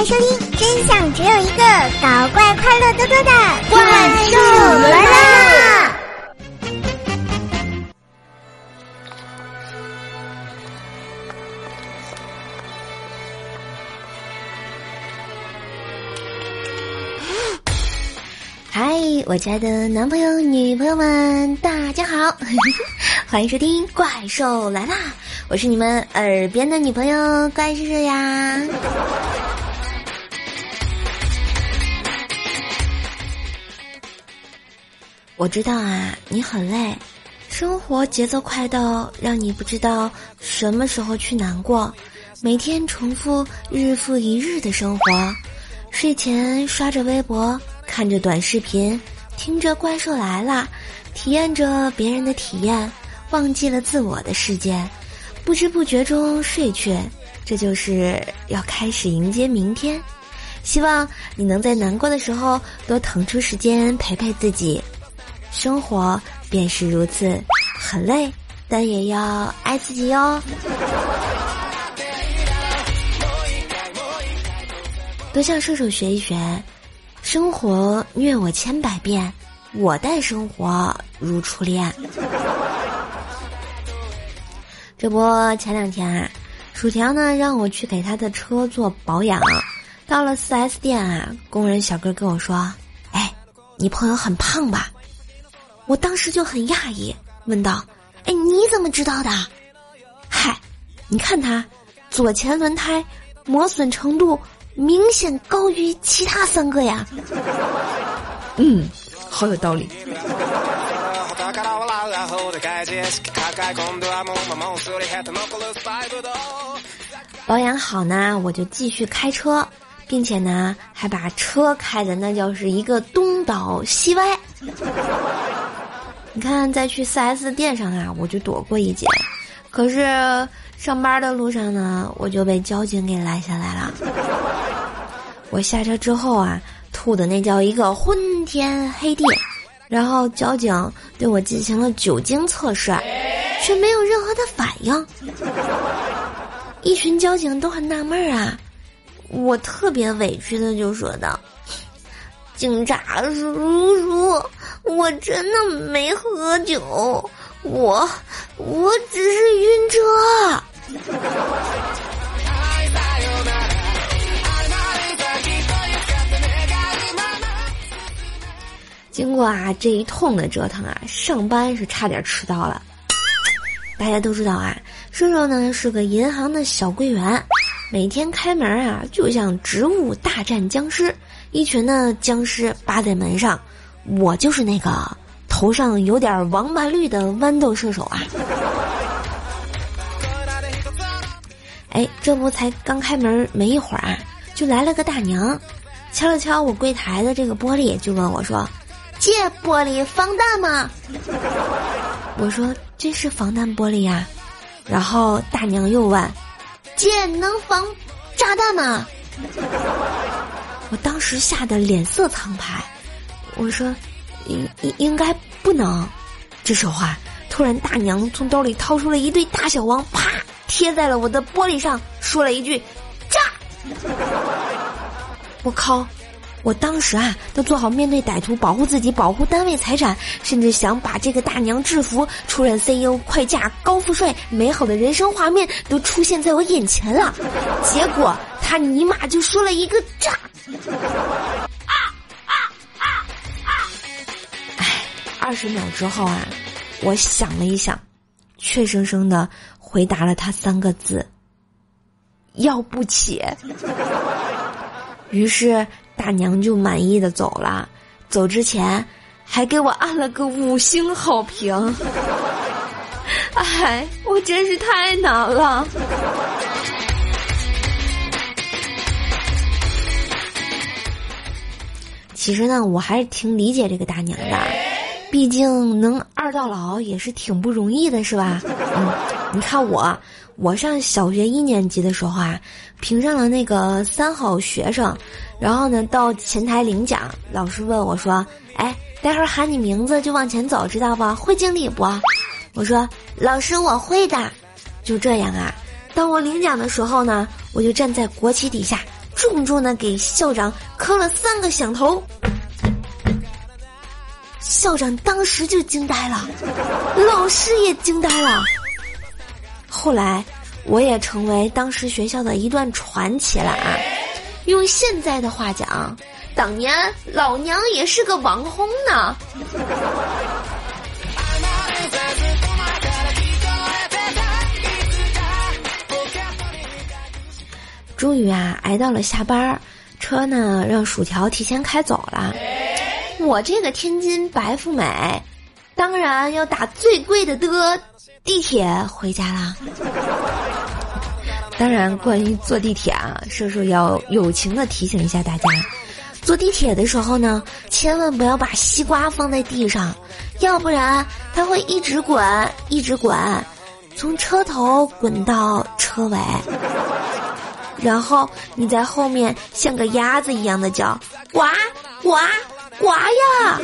迎收听，真相只有一个，搞怪快乐多多的怪兽来啦！嗨，我亲爱的男朋友、女朋友们，大家好，欢迎收听《怪兽来啦》，我是你们耳边的女朋友怪兽兽呀。我知道啊，你很累，生活节奏快到让你不知道什么时候去难过，每天重复日复一日的生活，睡前刷着微博，看着短视频，听着怪兽来了，体验着别人的体验，忘记了自我的世界，不知不觉中睡去，这就是要开始迎接明天。希望你能在难过的时候多腾出时间陪陪自己。生活便是如此，很累，但也要爱自己哟。多向射手学一学，生活虐我千百遍，我待生活如初恋。这不，前两天啊，薯条呢让我去给他的车做保养，到了四 S 店啊，工人小哥跟我说：“哎，你朋友很胖吧？”我当时就很讶异，问道：“哎，你怎么知道的？”嗨，你看他左前轮胎磨损程度明显高于其他三个呀。嗯，好有道理。保养好呢，我就继续开车，并且呢，还把车开的那叫是一个东倒西歪。你看，在去 4S 店上啊，我就躲过一劫，可是上班的路上呢，我就被交警给拦下来了。我下车之后啊，吐的那叫一个昏天黑地，然后交警对我进行了酒精测试，却没有任何的反应。一群交警都很纳闷儿啊，我特别委屈的就说道：“警察叔叔。”我真的没喝酒，我我只是晕车。经过啊这一通的折腾啊，上班是差点迟到了。大家都知道啊，瘦瘦呢是个银行的小柜员，每天开门啊就像植物大战僵尸，一群呢僵尸扒在门上。我就是那个头上有点王八绿的豌豆射手啊！哎，这不才刚开门没一会儿啊，就来了个大娘，敲了敲我柜台的这个玻璃，就问我说：“借玻璃防弹吗？”我说：“这是防弹玻璃呀。”然后大娘又问：“借能防炸弹吗？”我当时吓得脸色苍白。我说，应应应该不能。这时候啊，突然大娘从兜里掏出了一对大小王，啪贴在了我的玻璃上，说了一句：“炸！”我靠！我当时啊，都做好面对歹徒、保护自己、保护单位财产，甚至想把这个大娘制服、出任 CEO、快嫁、高富帅，美好的人生画面都出现在我眼前了。结果他尼玛就说了一个“炸”。二十秒之后啊，我想了一想，怯生生的回答了他三个字：“要不起。”于是大娘就满意的走了，走之前还给我按了个五星好评。哎，我真是太难了。其实呢，我还是挺理解这个大娘的。毕竟能二到老也是挺不容易的，是吧？嗯，你看我，我上小学一年级的时候啊，评上了那个三好学生，然后呢到前台领奖，老师问我说：“哎，待会儿喊你名字就往前走，知道不？会敬礼不？”我说：“老师，我会的。”就这样啊，当我领奖的时候呢，我就站在国旗底下，重重的给校长磕了三个响头。校长当时就惊呆了，老师也惊呆了。后来，我也成为当时学校的一段传奇了啊！用现在的话讲，当年老娘也是个网红呢。终于啊，挨到了下班车呢让薯条提前开走了。我这个天津白富美，当然要打最贵的的地铁回家啦。当然，关于坐地铁啊，叔叔要友情的提醒一下大家：坐地铁的时候呢，千万不要把西瓜放在地上，要不然它会一直滚，一直滚，从车头滚到车尾。然后你在后面像个鸭子一样的叫，呱呱呱呀！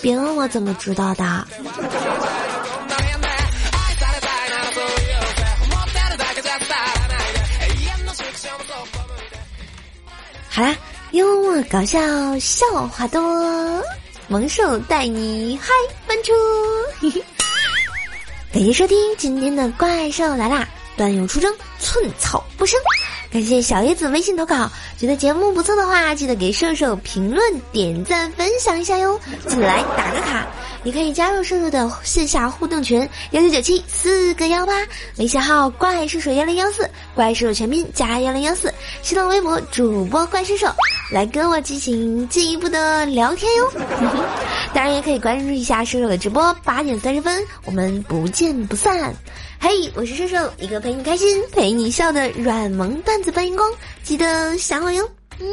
别问我怎么知道的。好啦，幽默搞笑笑话多，萌兽带你嗨翻车！感谢收听今天的怪兽来啦。段友出征，寸草不生。感谢小叶子微信投稿，觉得节目不错的话，记得给射手评论、点赞、分享一下哟。进来打个卡，也可以加入射手的线下互动群幺九九七四个幺八，微信号怪射手幺零幺四，怪兽全拼加幺零幺四，新浪微博主播怪兽手，来跟我进行进一步的聊天哟。当然也可以关注一下射手的直播，八点三十分，我们不见不散。嘿，我是射手，一个陪你开心、陪你笑的软萌段子搬运工，记得想我哟。嗯。